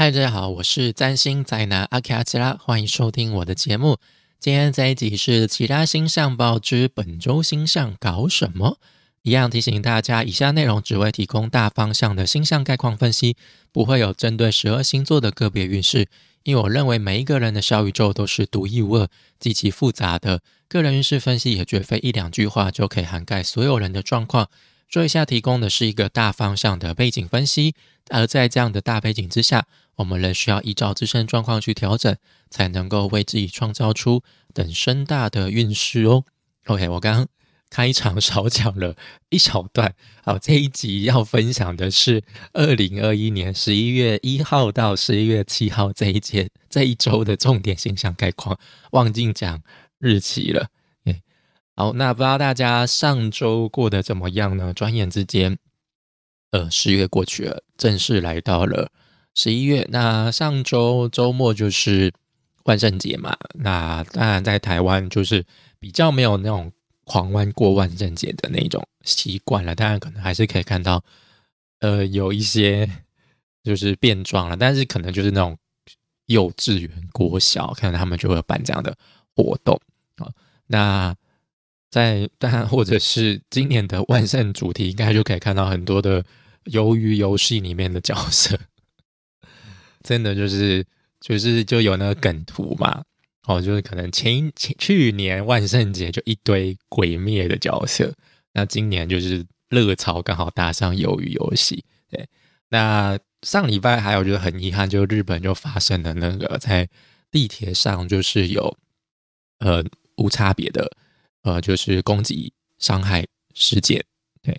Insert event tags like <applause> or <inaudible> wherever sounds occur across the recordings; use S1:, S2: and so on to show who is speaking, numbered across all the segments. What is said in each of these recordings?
S1: 嗨，大家好，我是占星宅男阿卡吉拉，欢迎收听我的节目。今天这一集是其他星象报之本周星象搞什么？一样提醒大家，以下内容只会提供大方向的星象概况分析，不会有针对十二星座的个别运势。因为我认为每一个人的小宇宙都是独一无二、极其复杂的，个人运势分析也绝非一两句话就可以涵盖所有人的状况。说一下，提供的是一个大方向的背景分析，而在这样的大背景之下，我们仍需要依照自身状况去调整，才能够为自己创造出等身大的运势哦。OK，我刚刚开场少讲了一小段，好，这一集要分享的是二零二一年十一月一号到十一月七号这一节这一周的重点形象概况，忘记讲日期了。好，那不知道大家上周过得怎么样呢？转眼之间，呃，十月过去了，正式来到了十一月。那上周周末就是万圣节嘛，那当然在台湾就是比较没有那种狂欢过万圣节的那种习惯了。当然，可能还是可以看到，呃，有一些就是变装了，但是可能就是那种幼稚园、国小，可能他们就会办这样的活动啊。那在当然，或者是今年的万圣主题，应该就可以看到很多的鱿鱼游戏里面的角色，真的就是就是就有那个梗图嘛，哦，就是可能前前去年万圣节就一堆鬼灭的角色，那今年就是热潮刚好搭上鱿鱼游戏，对，那上礼拜还有就是很遗憾，就日本就发生了那个在地铁上就是有呃无差别的。呃，就是攻击伤害事件，对，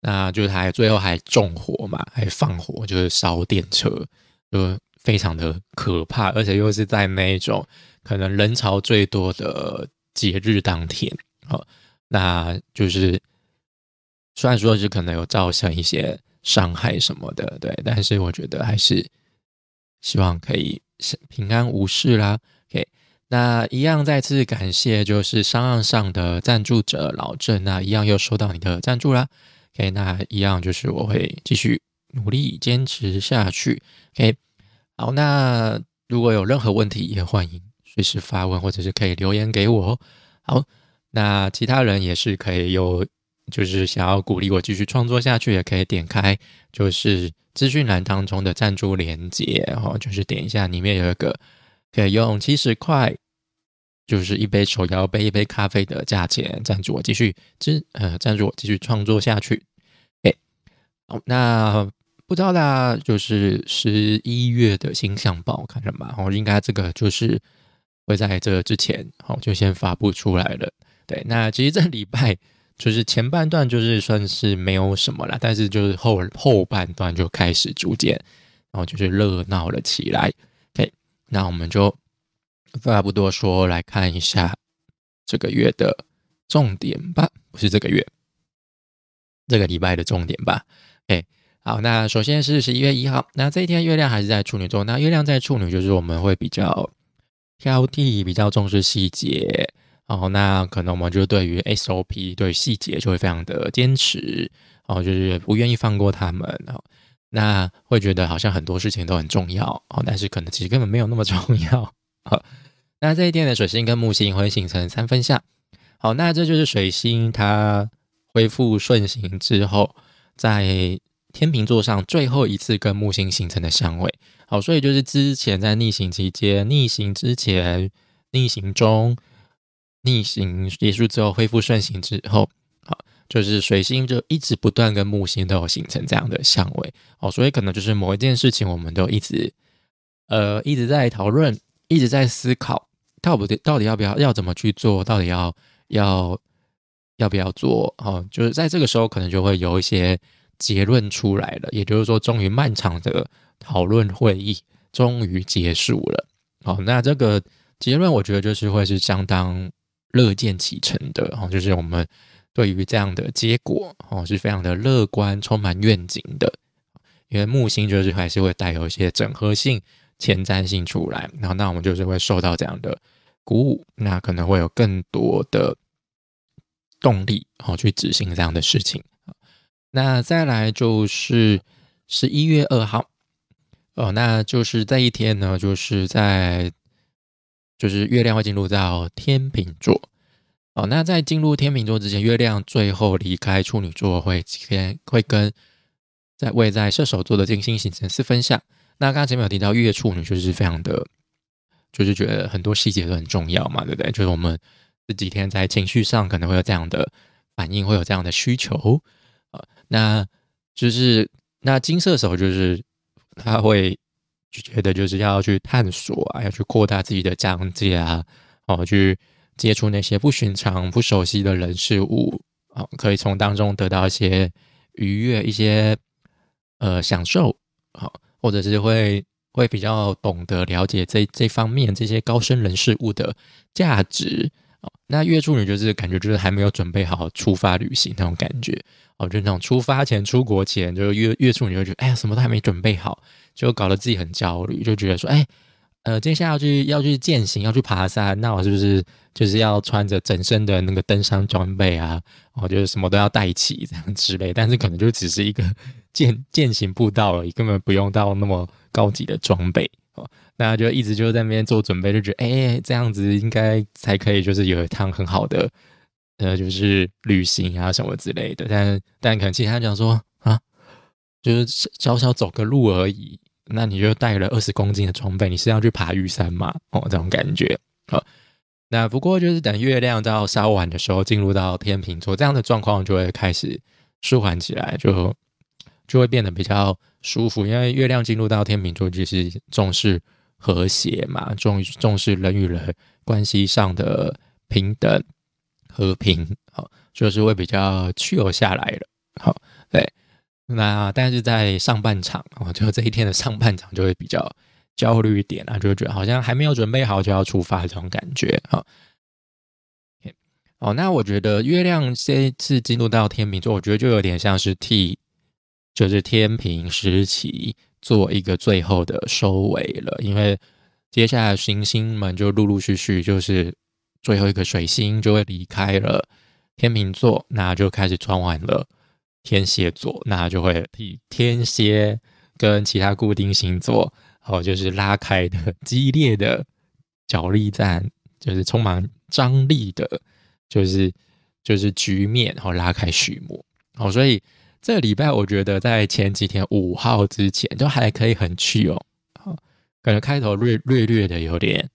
S1: 那就是还最后还纵火嘛，还放火，就是烧电车，就非常的可怕，而且又是在那种可能人潮最多的节日当天，好，那就是虽然说是可能有造成一些伤害什么的，对，但是我觉得还是希望可以平安无事啦。OK，那一样再次感谢，就是商岸上的赞助者老郑，那一样又收到你的赞助啦。OK，那一样就是我会继续努力坚持下去。OK，好，那如果有任何问题，也欢迎随时发问，或者是可以留言给我。好，那其他人也是可以有，就是想要鼓励我继续创作下去，也可以点开就是资讯栏当中的赞助连接，然后就是点一下，里面有一个。可以用七十块，就是一杯手摇杯、一杯咖啡的价钱赞助我继续支呃赞助我继续创作下去。哎，好，那不知道大家就是十一月的星象报看了吗？哦，应该这个就是会在这之前好就先发布出来了。对，那其实这礼拜就是前半段就是算是没有什么了，但是就是后后半段就开始逐渐然后就是热闹了起来。那我们就废话不多说，来看一下这个月的重点吧。不是这个月，这个礼拜的重点吧。哎，好，那首先是十一月一号，那这一天月亮还是在处女座。那月亮在处女，就是我们会比较挑剔，比较重视细节。哦，那可能我们就对于 SOP 对细节就会非常的坚持，哦，就是不愿意放过他们。哦，那会觉得好像很多事情都很重要哦，但是可能其实根本没有那么重要。<laughs> 好，那这一天的水星跟木星会形成三分相。好，那这就是水星它恢复顺行之后，在天秤座上最后一次跟木星形成的相位。好，所以就是之前在逆行期间、逆行之前、逆行中、逆行结束之后恢复顺行之后。好就是水星就一直不断跟木星都有形成这样的相位哦，所以可能就是某一件事情，我们都一直呃一直在讨论，一直在思考，到底到底要不要要怎么去做，到底要要要不要做哦，就是在这个时候可能就会有一些结论出来了，也就是说，终于漫长的讨论会议终于结束了。好，那这个结论我觉得就是会是相当乐见其成的哦，就是我们。对于这样的结果，哦，是非常的乐观，充满愿景的。因为木星就是还是会带有一些整合性、前瞻性出来，然后那我们就是会受到这样的鼓舞，那可能会有更多的动力，哦，去执行这样的事情。那再来就是十一月二号，哦，那就是这一天呢，就是在就是月亮会进入到天秤座。哦，那在进入天秤座之前，月亮最后离开处女座会几天会跟在位在射手座的金星形成四分相。那刚刚前面有提到月处女，就是非常的，就是觉得很多细节都很重要嘛，对不对？就是我们这几天在情绪上可能会有这样的反应，会有这样的需求啊。那就是那金射手就是他会觉得就是要去探索啊，要去扩大自己的疆界啊，哦，去。接触那些不寻常、不熟悉的人事物，啊，可以从当中得到一些愉悦、一些呃享受，好，或者是会会比较懂得了解这这方面这些高深人事物的价值，那月处女就是感觉就是还没有准备好出发旅行那种感觉，哦，就那种出发前、出国前，就月月处女就觉得，哎呀，什么都还没准备好，就搞得自己很焦虑，就觉得说，哎。呃，接下来要去要去践行，要去爬山，那我是不是就是要穿着整身的那个登山装备啊？我就是什么都要带齐这样之类，但是可能就只是一个 <laughs> 践践行步道而已，根本不用到那么高级的装备 <laughs> 那。就一直就在那边做准备，就觉得哎，这样子应该才可以，就是有一趟很好的呃，就是旅行啊什么之类的。但但可能其他人讲说啊，就是小小走个路而已。那你就带了二十公斤的装备，你是要去爬玉山吗？哦，这种感觉。好，那不过就是等月亮到稍晚的时候进入到天秤座，这样的状况就会开始舒缓起来，就就会变得比较舒服。因为月亮进入到天秤座，就是重视和谐嘛，重重视人与人关系上的平等和平，好，就是会比较去留下来了。好，对。那但是在上半场哦，就这一天的上半场就会比较焦虑一点啊，就会觉得好像还没有准备好就要出发这种感觉哈。哦，那我觉得月亮这一次进入到天秤座，我觉得就有点像是替就是天平时期做一个最后的收尾了，因为接下来行星们就陆陆续续就是最后一个水星就会离开了天秤座，那就开始转完了。天蝎座，那就会替天蝎跟其他固定星座，哦，就是拉开的激烈的角力战，就是充满张力的，就是就是局面，然后拉开序幕。哦，所以这个礼拜我觉得在前几天五号之前都还可以很去哦，好，感觉开头略略略的有点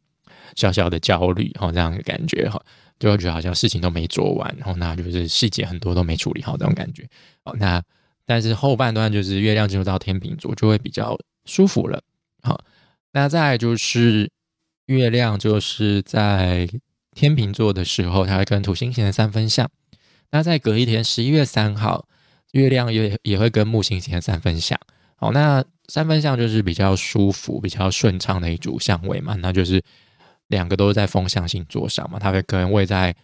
S1: 小小的焦虑，哈，这样的感觉，哈。就会觉得好像事情都没做完，然后那就是细节很多都没处理好这种感觉。哦，那但是后半段就是月亮进入到天秤座，就会比较舒服了。好，那再就是月亮就是在天秤座的时候，它会跟土星形成三分相。那在隔一天十一月三号，月亮也也会跟木星形成三分相。好，那三分相就是比较舒服、比较顺畅的一组相位嘛，那就是。两个都是在风象星座上嘛，它会跟位在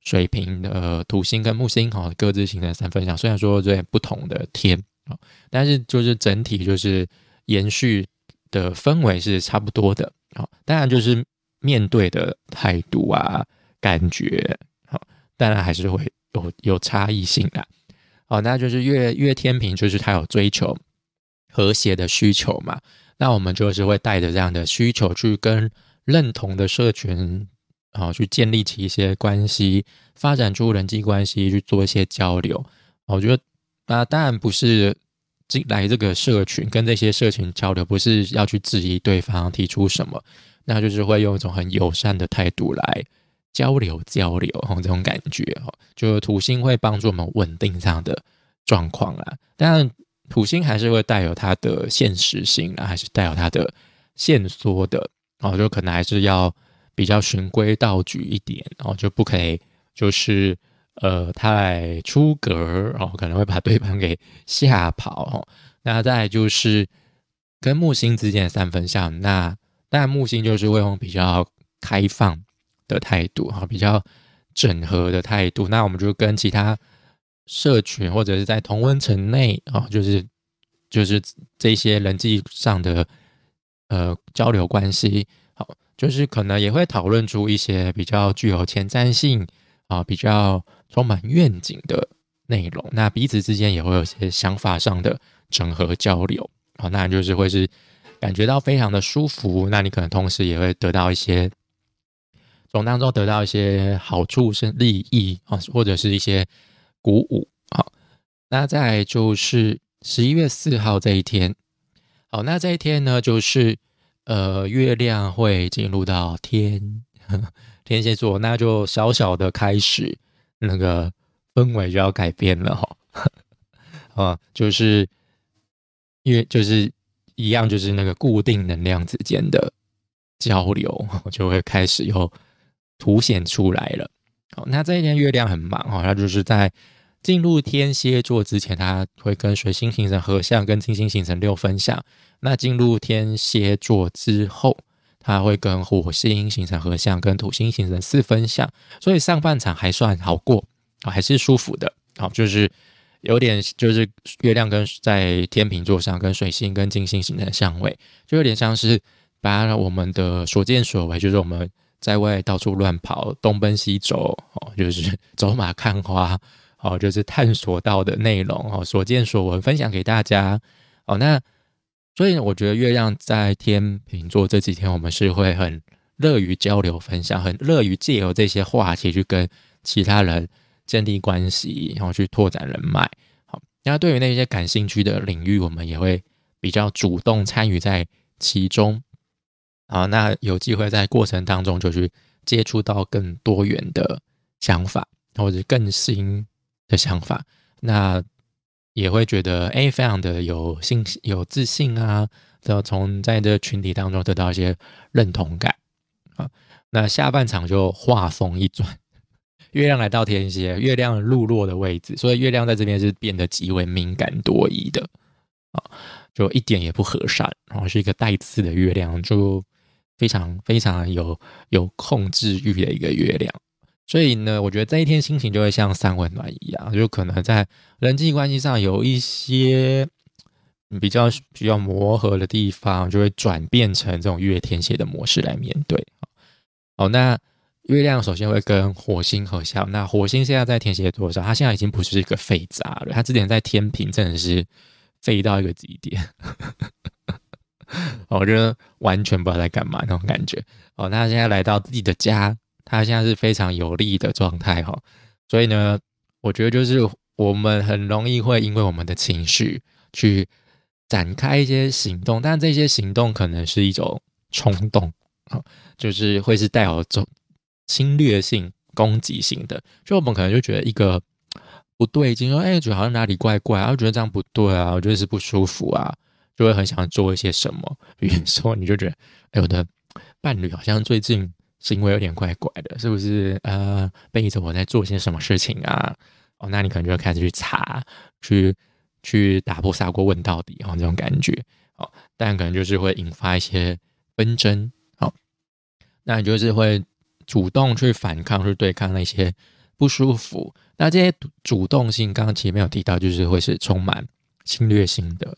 S1: 水瓶的土星跟木星哈各自形成三分相。虽然说这不同的天啊，但是就是整体就是延续的氛围是差不多的啊。当然就是面对的态度啊，感觉好，当然还是会有有差异性的。哦，那就是月月天平，就是他有追求和谐的需求嘛。那我们就是会带着这样的需求去跟。认同的社群，啊，去建立起一些关系，发展出人际关系，去做一些交流。我觉得，啊，当然不是进来这个社群跟这些社群交流，不是要去质疑对方提出什么，那就是会用一种很友善的态度来交流交流，哈，这种感觉，哈，就土星会帮助我们稳定这样的状况啦。但土星还是会带有它的现实性啊，还是带有它的线索的。哦，就可能还是要比较循规蹈矩一点，哦就不可以就是呃太出格，然后可能会把对方给吓跑。哦，那再就是跟木星之间的三分相，那但木星就是会用比较开放的态度，哈，比较整合的态度。那我们就跟其他社群或者是在同温层内啊，就是就是这些人际上的。呃，交流关系好，就是可能也会讨论出一些比较具有前瞻性啊，比较充满愿景的内容。那彼此之间也会有些想法上的整合交流啊，那就是会是感觉到非常的舒服。那你可能同时也会得到一些从当中得到一些好处是利益啊，或者是一些鼓舞。啊，那再就是十一月四号这一天，好，那这一天呢，就是呃月亮会进入到天 <laughs> 天蝎座，那就小小的开始那个氛围就要改变了哈。<laughs> 啊，就是因为就是一样，就是那个固定能量之间的交流，就会开始有凸显出来了。好，那这一天月亮很忙哈，它就是在进入天蝎座之前，它会跟水星形成合相，跟金星形成六分相。那进入天蝎座之后，它会跟火星形成合相，跟土星形成四分相。所以上半场还算好过啊，还是舒服的。好，就是。有点就是月亮跟在天平座上，跟水星跟金星形成相位，就有点像是把我们的所见所为，就是我们在外到处乱跑，东奔西走，哦，就是 <laughs> 走马看花，哦，就是探索到的内容，哦，所见所闻分享给大家，哦，那所以我觉得月亮在天平座这几天，我们是会很乐于交流分享，很乐于借由这些话题去跟其他人。建立关系，然后去拓展人脉。好，那对于那些感兴趣的领域，我们也会比较主动参与在其中。好，那有机会在过程当中就去接触到更多元的想法，或者更新的想法。那也会觉得哎，非常的有信心、有自信啊，后从在这群体当中得到一些认同感。啊，那下半场就画风一转。月亮来到天蝎，月亮入落的位置，所以月亮在这边是变得极为敏感多疑的啊，就一点也不和善，然后是一个带刺的月亮，就非常非常有有控制欲的一个月亮。所以呢，我觉得这一天心情就会像三温暖一样，就可能在人际关系上有一些比较需要磨合的地方，就会转变成这种月天蝎的模式来面对。好，那。月亮首先会跟火星合相，那火星现在在天蝎座上，它现在已经不是一个废渣了。它之前在天平真的是废到一个极点，我觉得完全不知道在干嘛那种感觉。哦，那现在来到自己的家，它现在是非常有利的状态哈。所以呢，我觉得就是我们很容易会因为我们的情绪去展开一些行动，但这些行动可能是一种冲动啊，就是会是带有种。侵略性、攻击性的，就我们可能就觉得一个不对劲，说哎，觉得好像哪里怪怪，啊，我觉得这样不对啊，我觉得是不舒服啊，就会很想做一些什么。比如说，你就觉得哎，我的伴侣好像最近行为有点怪怪的，是不是？呃，背着我在做些什么事情啊？哦，那你可能就会开始去查，去去打破砂锅问到底，哦，这种感觉，哦，但可能就是会引发一些纷争，好，那你就是会。主动去反抗、去对抗那些不舒服，那这些主动性，刚刚前面有提到，就是会是充满侵略性的，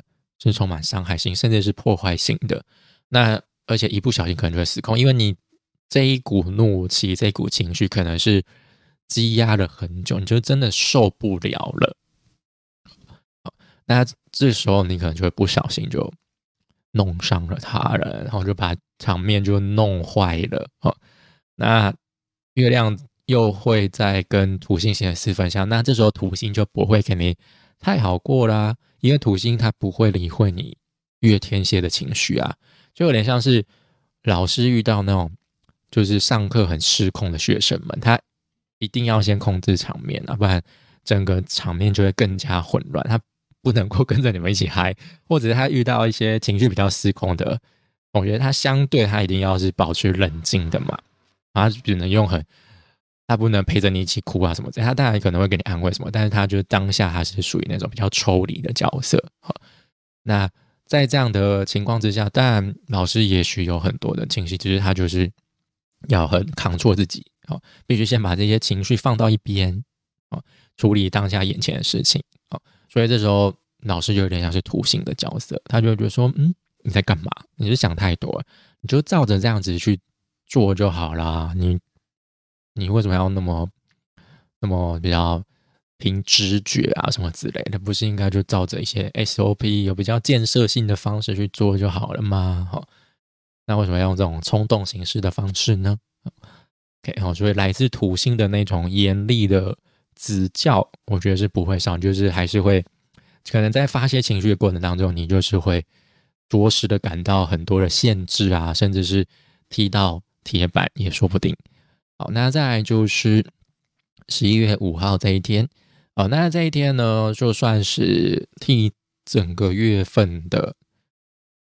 S1: 是充满伤害性，甚至是破坏性的。那而且一不小心可能就会失控，因为你这一股怒气、这一股情绪，可能是积压了很久，你就真的受不了了。那这时候你可能就会不小心就弄伤了他人，然后就把场面就弄坏了啊。那月亮又会在跟土星形成四分相，那这时候土星就不会给你太好过啦，因为土星它不会理会你月天蝎的情绪啊，就有点像是老师遇到那种就是上课很失控的学生们，他一定要先控制场面啊，不然整个场面就会更加混乱，他不能够跟着你们一起嗨，或者是他遇到一些情绪比较失控的同学，他相对他一定要是保持冷静的嘛。他只能用很，他不能陪着你一起哭啊什么的。他当然可能会给你安慰什么，但是他就是当下他是属于那种比较抽离的角色。好，那在这样的情况之下，当然老师也许有很多的情绪，其实他就是要很扛住自己，好，必须先把这些情绪放到一边，啊，处理当下眼前的事情。啊，所以这时候老师就有点像是图形的角色，他就觉得说，嗯，你在干嘛？你是想太多，你就照着这样子去。做就好啦，你你为什么要那么那么比较凭直觉啊什么之类的，不是应该就照着一些 SOP 有比较建设性的方式去做就好了吗？好，那为什么要用这种冲动形式的方式呢？OK，好，所以来自土星的那种严厉的指教，我觉得是不会少，就是还是会可能在发泄情绪的过程当中，你就是会着实的感到很多的限制啊，甚至是踢到铁板也说不定。好，那再来就是十一月五号这一天，哦，那这一天呢，就算是替整个月份的，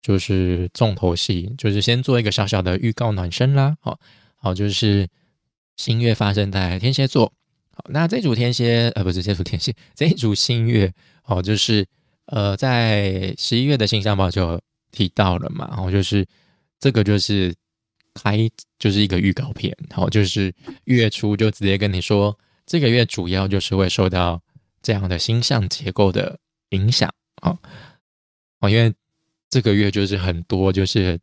S1: 就是重头戏，就是先做一个小小的预告暖身啦。好，好，就是新月发生在天蝎座。好，那这组天蝎，呃，不是这组天蝎，这组新月，哦，就是呃，在十一月的星象报就提到了嘛，然后就是这个就是。开就是一个预告片，好，就是月初就直接跟你说，这个月主要就是会受到这样的星象结构的影响，啊，哦，因为这个月就是很多就是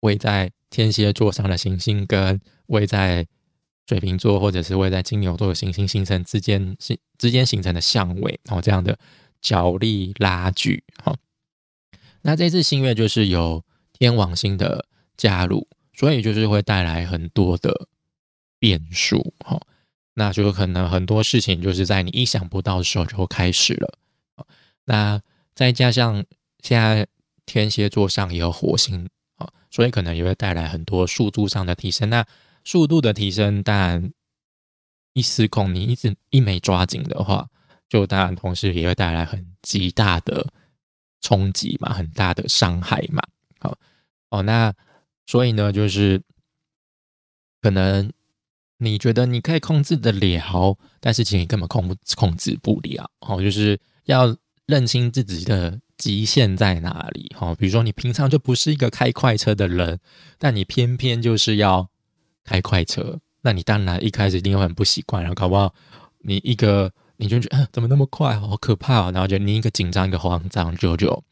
S1: 位在天蝎座上的行星跟位在水瓶座或者是位在金牛座的行星形成之间形之间形成的相位，然后这样的角力拉锯，好，那这次新月就是有天王星的加入。所以就是会带来很多的变数，哈，那就有可能很多事情就是在你意想不到的时候就开始了，那再加上现在天蝎座上也有火星，啊，所以可能也会带来很多速度上的提升。那速度的提升，但一失控，你一直一没抓紧的话，就当然同时也会带来很极大的冲击嘛，很大的伤害嘛，好，哦，那。所以呢，就是可能你觉得你可以控制得了，但是其实你根本控不控制不了。哦，就是要认清自己的极限在哪里。哈，比如说你平常就不是一个开快车的人，但你偏偏就是要开快车，那你当然一开始一定会很不习惯，然后搞不好你一个你就觉得怎么那么快，好可怕哦，然后就你一个紧张一个慌张，就就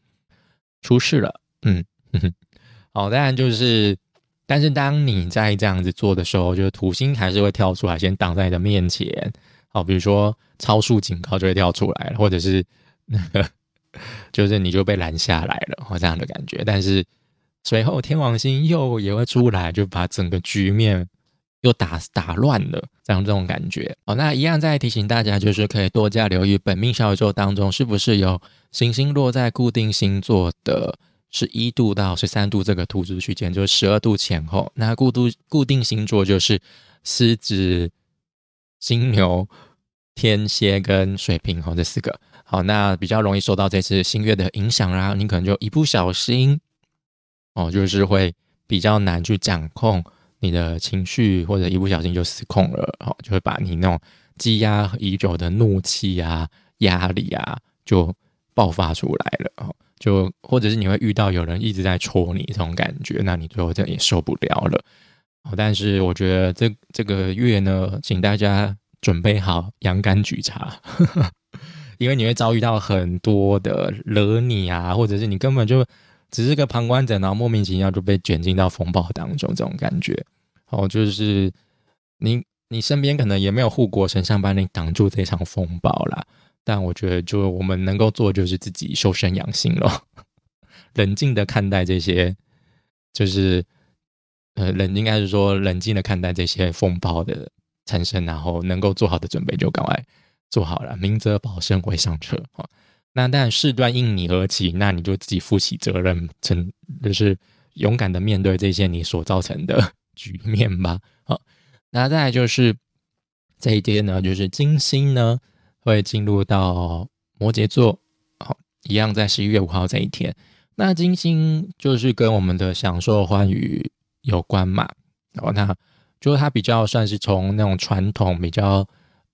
S1: 出事了。嗯。哼哼哦，当然就是，但是当你在这样子做的时候，就是土星还是会跳出来，先挡在你的面前。好，比如说超速警告就会跳出来了，或者是那个，就是你就被拦下来了，哦，这样的感觉。但是随后天王星又也会出来，就把整个局面又打打乱了，这样这种感觉。哦，那一样再提醒大家，就是可以多加留意本命小宇宙当中是不是有行星落在固定星座的。是一度到十三度这个图纸区间，就是十二度前后。那固度固定星座就是狮子、金牛、天蝎跟水瓶哈这四个。好，那比较容易受到这次新月的影响啦。你可能就一不小心哦，就是会比较难去掌控你的情绪，或者一不小心就失控了，哦，就会把你那种积压已久的怒气啊、压力啊，就爆发出来了哦。就或者是你会遇到有人一直在戳你这种感觉，那你最后这也受不了了。但是我觉得这这个月呢，请大家准备好洋甘菊茶，<laughs> 因为你会遭遇到很多的惹你啊，或者是你根本就只是个旁观者，然后莫名其妙就被卷进到风暴当中这种感觉。哦，就是你你身边可能也没有护国神像帮你挡住这场风暴啦。但我觉得，就我们能够做，就是自己修身养性咯，<laughs> 冷静的看待这些，就是呃，冷应该是说冷静的看待这些风暴的产生，然后能够做好的准备就赶快做好了，明哲保身会上车啊。那但事端因你而起，那你就自己负起责任，成就是勇敢的面对这些你所造成的 <laughs> 局面吧。好，那再来就是这一天呢，就是金星呢。会进入到摩羯座，好，一样在十一月五号这一天。那金星就是跟我们的享受欢愉有关嘛，然后那就是它比较算是从那种传统比较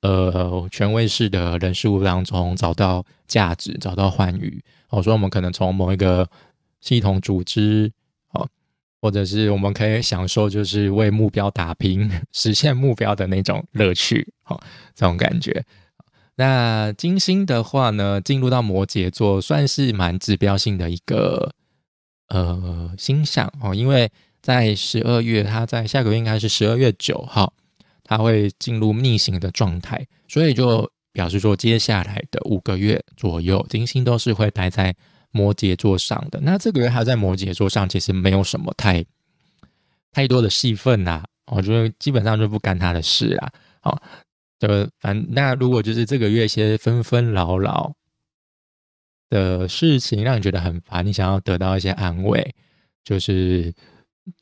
S1: 呃权威式的人事物当中找到价值，找到欢愉。我说我们可能从某一个系统组织，哦，或者是我们可以享受就是为目标打拼、<laughs> 实现目标的那种乐趣，好，这种感觉。那金星的话呢，进入到摩羯座，算是蛮指标性的一个呃星象哦，因为在十二月，它在下个月应该是十二月九号，它会进入逆行的状态，所以就表示说接下来的五个月左右，金星都是会待在摩羯座上的。那这个月它在摩羯座上，其实没有什么太太多的戏份呐，我觉得基本上就不干他的事啊。好，就反那如果就是这个月一些纷纷扰扰的事情，让你觉得很烦，你想要得到一些安慰，就是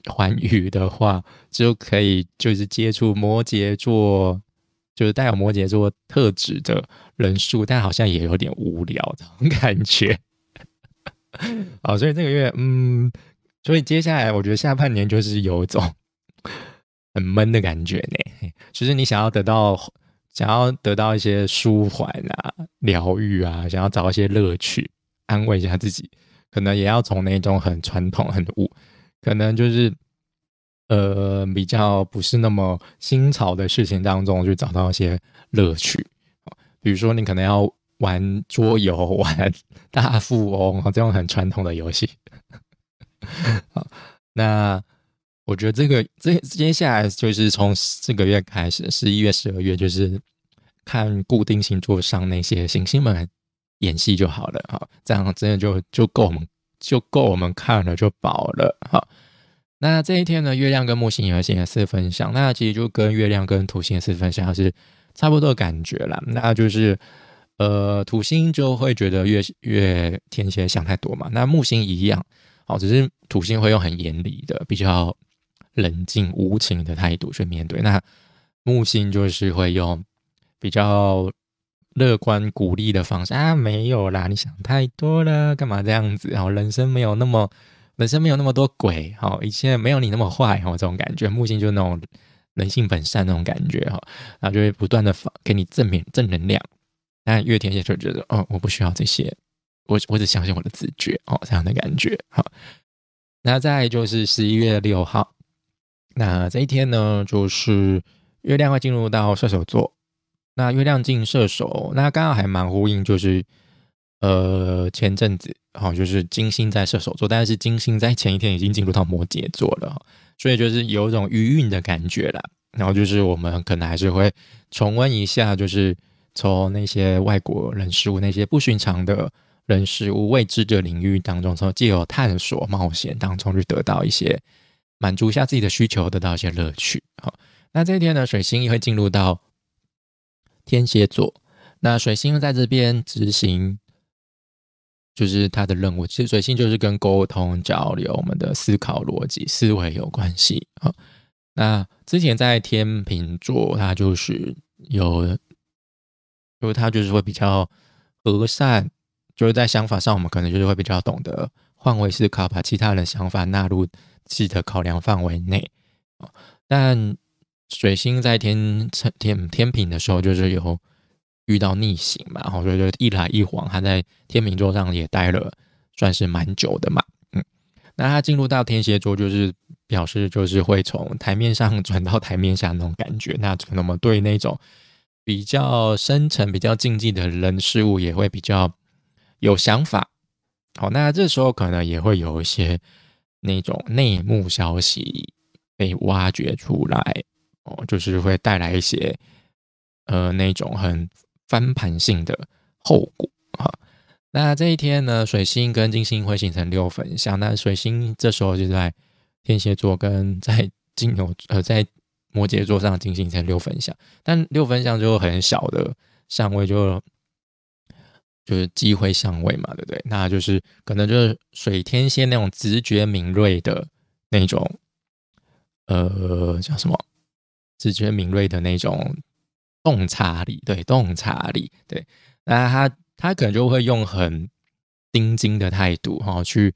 S1: 欢愉的话，就可以就是接触摩羯座。就是带有摩羯座特质的人数，但好像也有点无聊这种感觉。<laughs> 好，所以这个月，嗯，所以接下来我觉得下半年就是有一种 <laughs> 很闷的感觉呢。就是你想要得到，想要得到一些舒缓啊、疗愈啊，想要找一些乐趣，安慰一下自己，可能也要从那种很传统、很武，可能就是。呃，比较不是那么新潮的事情当中，去找到一些乐趣。比如说，你可能要玩桌游、玩大富翁这种很传统的游戏。<laughs> 好，那我觉得这个这接下来就是从这个月开始，十一月、十二月，就是看固定星座上那些行星们演戏就好了。好，这样真的就就够我们就够我们看了就饱了。好。那这一天呢，月亮跟木星也会形成四分相，那其实就跟月亮跟土星的四分相是差不多的感觉啦。那就是，呃，土星就会觉得月月天蝎想太多嘛。那木星一样，好，只是土星会用很严厉的、比较冷静无情的态度去面对。那木星就是会用比较乐观鼓励的方式啊，没有啦，你想太多了，干嘛这样子？然后人生没有那么。人生没有那么多鬼，哈，一切没有你那么坏，哈，这种感觉，木星就那种人性本善那种感觉，哈，然后就会不断的发给你正面正能量。但月天蝎就觉得，哦，我不需要这些，我我只相信我的直觉，哦，这样的感觉，好。那再就是十一月六号，那这一天呢，就是月亮会进入到射手座，那月亮进射手，那刚好还蛮呼应，就是。呃，前阵子好，就是金星在射手座，但是金星在前一天已经进入到摩羯座了，所以就是有一种余韵的感觉啦。然后就是我们可能还是会重温一下，就是从那些外国人事物、那些不寻常的人事物、未知的领域当中，从既有探索、冒险当中去得到一些满足一下自己的需求，得到一些乐趣。好，那这一天呢，水星也会进入到天蝎座，那水星在这边执行。就是他的任务，其实水星就是跟沟通交流、我们的思考逻辑、思维有关系啊。那之前在天秤座，他就是有，就是他就是会比较和善，就是在想法上，我们可能就是会比较懂得换位思考，把其他人的想法纳入自己的考量范围内啊。但水星在天秤天天平的时候，就是有。遇到逆行嘛，然后所以就一来一往，他在天秤座上也待了，算是蛮久的嘛。嗯，那他进入到天蝎座，就是表示就是会从台面上转到台面下那种感觉。那可能我们对那种比较深层、比较禁忌的人事物，也会比较有想法。好，那这时候可能也会有一些那种内幕消息被挖掘出来，哦，就是会带来一些呃那种很。翻盘性的后果哈，那这一天呢，水星跟金星会形成六分相，那水星这时候就在天蝎座跟在金牛呃在摩羯座上进行成六分相，但六分相就很小的相位就就是机会相位嘛，对不对？那就是可能就是水天蝎那种直觉敏锐的那种，呃，叫什么？直觉敏锐的那种。洞察力，对洞察力，对，那他他可能就会用很钉钉的态度哈，去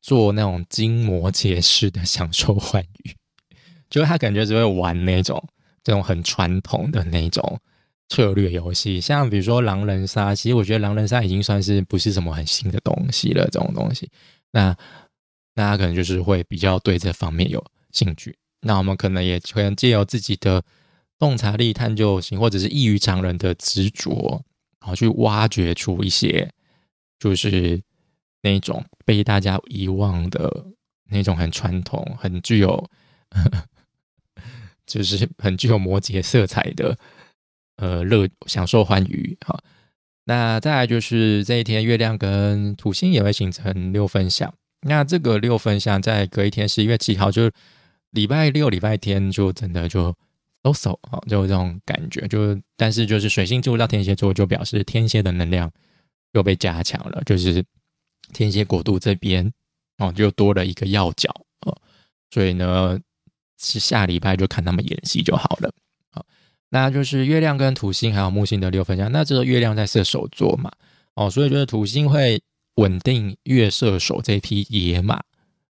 S1: 做那种筋膜解式的享受欢愉，<laughs> 就是他感觉只会玩那种这种很传统的那种策略游戏，像比如说狼人杀，其实我觉得狼人杀已经算是不是什么很新的东西了，这种东西，那那他可能就是会比较对这方面有兴趣，那我们可能也可能借由自己的。洞察力、探究性，或者是异于常人的执着，然后去挖掘出一些，就是那种被大家遗忘的那种很传统、很具有，<laughs> 就是很具有摩羯色彩的呃乐享受欢愉。好，那再来就是这一天月亮跟土星也会形成六分相。那这个六分相在隔一天十一月七号，就礼拜六、礼拜天就真的就都走啊，就这种感觉。就但是就是水星进入到天蝎座，就表示天蝎的能量又被加强了，就是天蝎国度这边哦，就多了一个要角哦。所以呢，是下礼拜就看他们演戏就好了。那就是月亮跟土星还有木星的六分相。那这个月亮在射手座嘛，哦，所以就是土星会。稳定月射手这匹野马，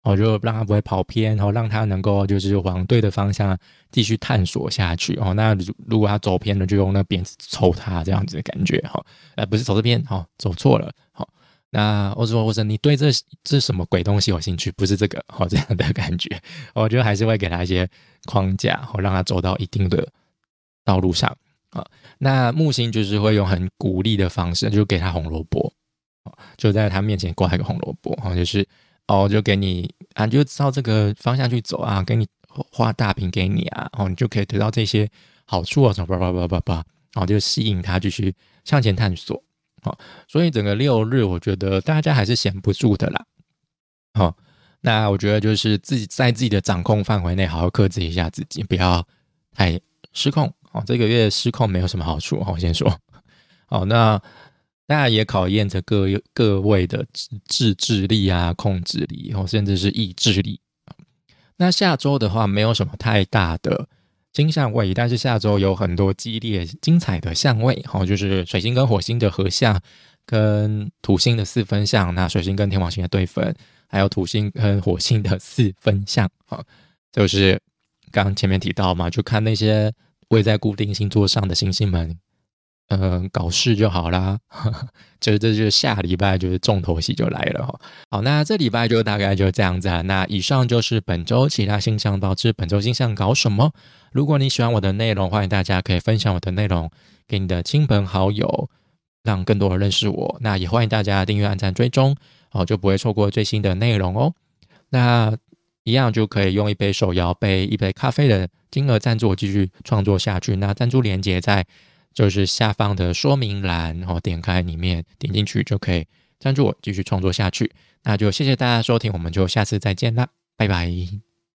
S1: 哦，就让它不会跑偏，然后让它能够就是往对的方向继续探索下去。哦，那如果它走偏了，就用那鞭子抽它，这样子的感觉。哈，呃，不是走这边，好，走错了。好，那我说，我说你对这这什么鬼东西有兴趣？不是这个，好，这样的感觉。我觉得还是会给他一些框架，好，让他走到一定的道路上。啊，那木星就是会用很鼓励的方式，就给他红萝卜。就在他面前挂一个红萝卜，哈，就是哦，就给你啊，就照这个方向去走啊，给你画大饼给你啊，哦，你就可以得到这些好处啊，什么叭叭叭叭叭，然后就吸引他继续向前探索，好，所以整个六日我觉得大家还是闲不住的啦，好，那我觉得就是自己在自己的掌控范围内好好克制一下自己，不要太失控，哦，这个月失控没有什么好处，我先说，好，那。大家也考验着各各位的自制力啊、控制力，然后甚至是意志力。那下周的话，没有什么太大的金相位，但是下周有很多激烈精彩的相位，哈，就是水星跟火星的合相，跟土星的四分相，那水星跟天王星的对分，还有土星跟火星的四分相，啊，就是刚前面提到嘛，就看那些位在固定星座上的星星们。嗯，搞事就好啦，<laughs> 就这就是下礼拜就是重头戏就来了哈。好，那这礼拜就大概就这样子啊。那以上就是本周其他星象导致本周星象搞什么。如果你喜欢我的内容，欢迎大家可以分享我的内容给你的亲朋好友，让更多人认识我。那也欢迎大家订阅、按赞、追踪，哦，就不会错过最新的内容哦。那一样就可以用一杯手摇杯、一杯咖啡的金额赞助我继续创作下去。那赞助链接在。就是下方的说明栏，然后点开里面点进去就可以赞助我继续创作下去。那就谢谢大家收听，我们就下次再见啦，拜拜。